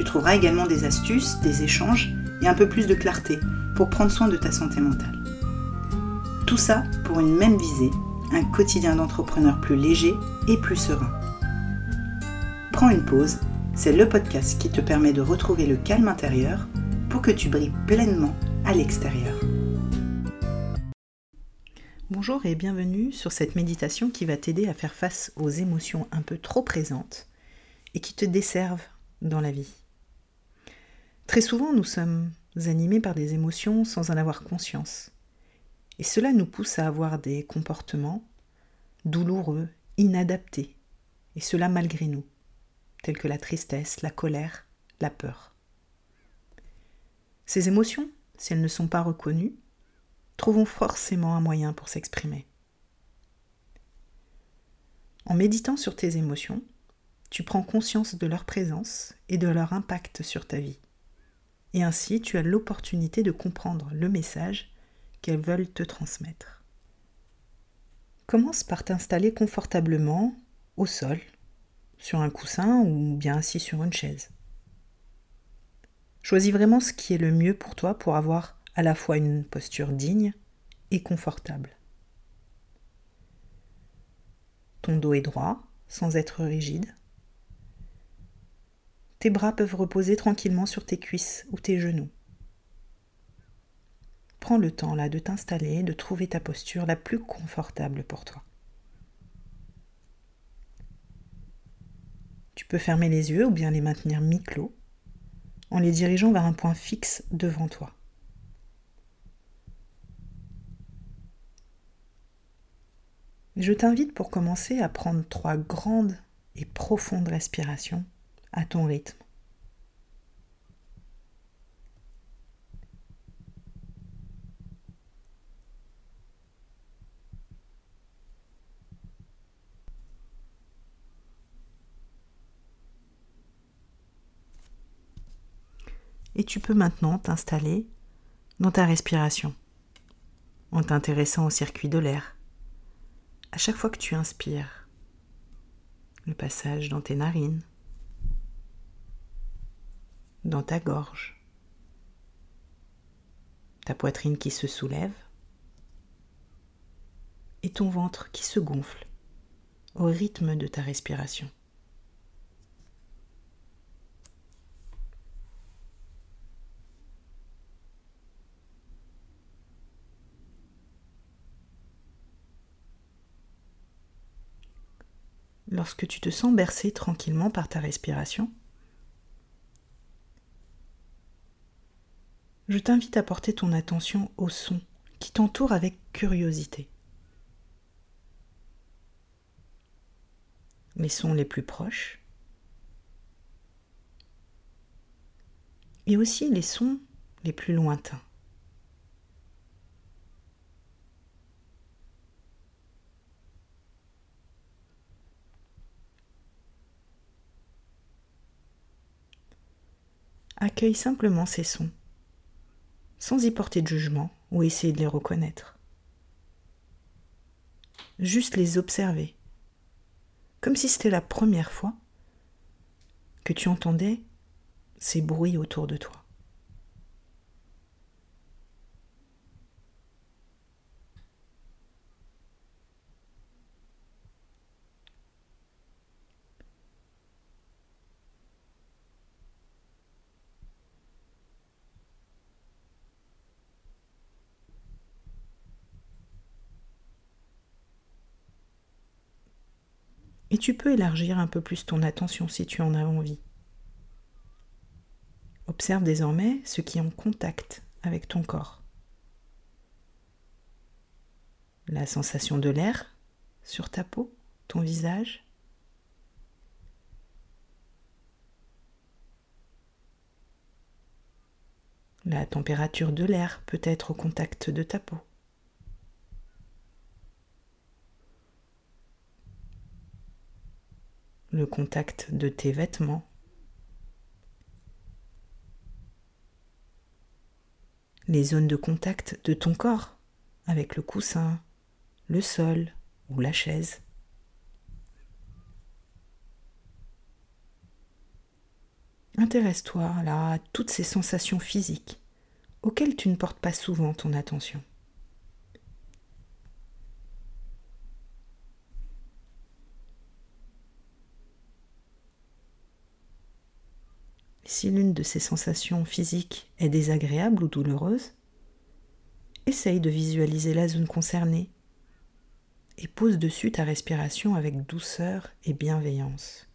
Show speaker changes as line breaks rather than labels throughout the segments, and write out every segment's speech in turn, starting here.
Tu trouveras également des astuces, des échanges et un peu plus de clarté pour prendre soin de ta santé mentale. Tout ça pour une même visée, un quotidien d'entrepreneur plus léger et plus serein. Prends une pause, c'est le podcast qui te permet de retrouver le calme intérieur pour que tu brilles pleinement à l'extérieur. Bonjour et bienvenue sur cette méditation qui va t'aider à faire face aux émotions un peu trop présentes et qui te desservent dans la vie. Très souvent, nous sommes animés par des émotions sans en avoir conscience. Et cela nous pousse à avoir des comportements douloureux, inadaptés, et cela malgré nous, tels que la tristesse, la colère, la peur. Ces émotions, si elles ne sont pas reconnues, trouvons forcément un moyen pour s'exprimer. En méditant sur tes émotions, tu prends conscience de leur présence et de leur impact sur ta vie. Et ainsi, tu as l'opportunité de comprendre le message qu'elles veulent te transmettre. Commence par t'installer confortablement au sol, sur un coussin ou bien assis sur une chaise. Choisis vraiment ce qui est le mieux pour toi pour avoir à la fois une posture digne et confortable. Ton dos est droit, sans être rigide. Tes bras peuvent reposer tranquillement sur tes cuisses ou tes genoux. Prends le temps là de t'installer, de trouver ta posture la plus confortable pour toi. Tu peux fermer les yeux ou bien les maintenir mi-clos en les dirigeant vers un point fixe devant toi. Je t'invite pour commencer à prendre trois grandes et profondes respirations à ton rythme. Et tu peux maintenant t'installer dans ta respiration en t'intéressant au circuit de l'air. À chaque fois que tu inspires, le passage dans tes narines, dans ta gorge, ta poitrine qui se soulève et ton ventre qui se gonfle au rythme de ta respiration. lorsque tu te sens bercé tranquillement par ta respiration, je t'invite à porter ton attention au son qui t'entoure avec curiosité. Les sons les plus proches et aussi les sons les plus lointains. Accueille simplement ces sons, sans y porter de jugement ou essayer de les reconnaître. Juste les observer, comme si c'était la première fois que tu entendais ces bruits autour de toi. Et tu peux élargir un peu plus ton attention si tu en as envie. Observe désormais ce qui est en contact avec ton corps. La sensation de l'air sur ta peau, ton visage. La température de l'air peut être au contact de ta peau. Le contact de tes vêtements. Les zones de contact de ton corps avec le coussin, le sol ou la chaise. Intéresse-toi là à toutes ces sensations physiques auxquelles tu ne portes pas souvent ton attention. Si l'une de ces sensations physiques est désagréable ou douloureuse, essaye de visualiser la zone concernée et pose dessus ta respiration avec douceur et bienveillance.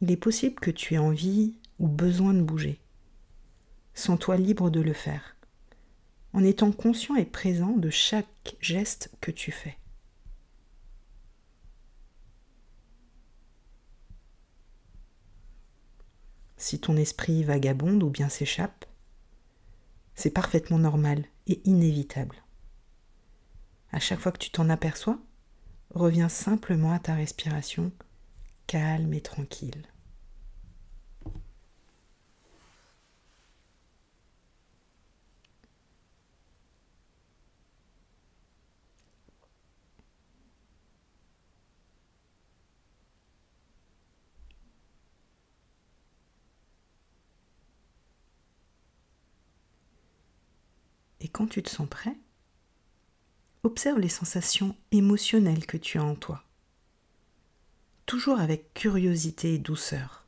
Il est possible que tu aies envie ou besoin de bouger. Sens-toi libre de le faire, en étant conscient et présent de chaque geste que tu fais. Si ton esprit vagabonde ou bien s'échappe, c'est parfaitement normal et inévitable. À chaque fois que tu t'en aperçois, reviens simplement à ta respiration calme et tranquille. Quand tu te sens prêt, observe les sensations émotionnelles que tu as en toi toujours avec curiosité et douceur.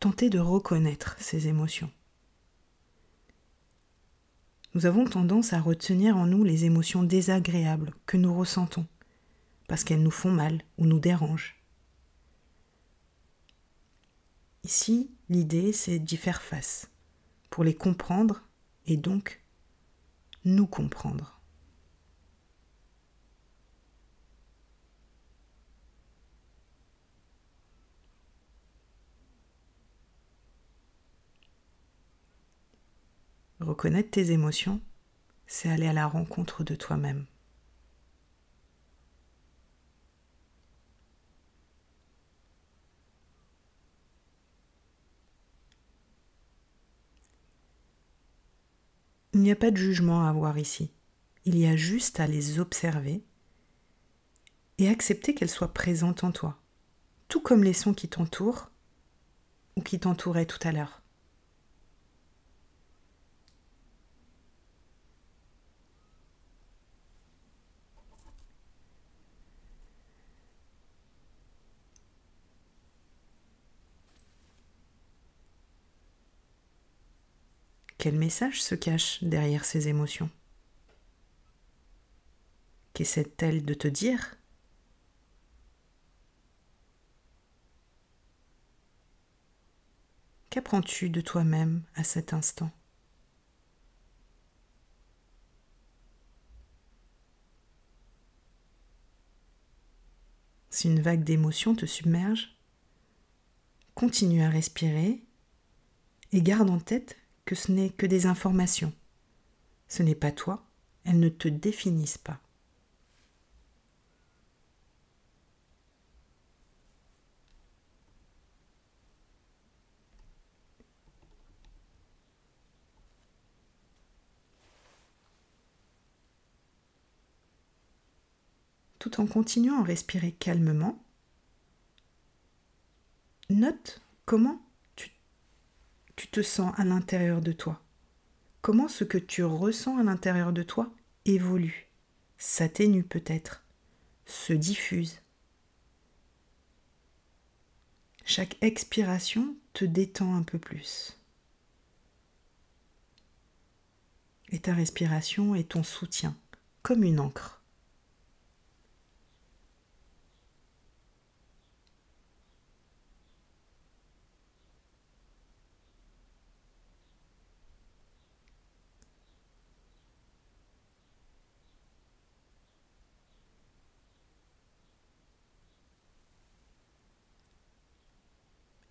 Tentez de reconnaître ces émotions. Nous avons tendance à retenir en nous les émotions désagréables que nous ressentons, parce qu'elles nous font mal ou nous dérangent. Ici, l'idée, c'est d'y faire face, pour les comprendre et donc nous comprendre. Reconnaître tes émotions, c'est aller à la rencontre de toi-même. N'y a pas de jugement à avoir ici. Il y a juste à les observer et accepter qu'elles soient présentes en toi, tout comme les sons qui t'entourent ou qui t'entouraient tout à l'heure. Quel message se cache derrière ces émotions? Qu'essaie-t-elle de te dire? Qu'apprends-tu de toi-même à cet instant? Si une vague d'émotions te submerge, continue à respirer et garde en tête que ce n'est que des informations. Ce n'est pas toi, elles ne te définissent pas. Tout en continuant à respirer calmement, note comment tu te sens à l'intérieur de toi? Comment ce que tu ressens à l'intérieur de toi évolue, s'atténue peut-être, se diffuse? Chaque expiration te détend un peu plus. Et ta respiration est ton soutien, comme une encre.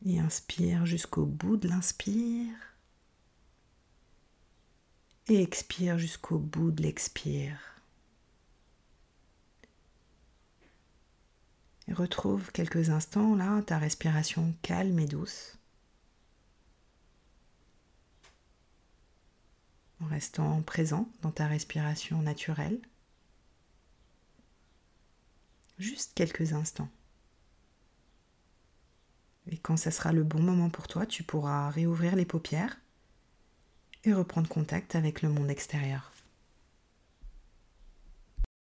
Et inspire jusqu'au bout de l'inspire. Et expire jusqu'au bout de l'expire. Et retrouve quelques instants là ta respiration calme et douce. En restant présent dans ta respiration naturelle. Juste quelques instants. Et quand ça sera le bon moment pour toi, tu pourras réouvrir les paupières et reprendre contact avec le monde extérieur.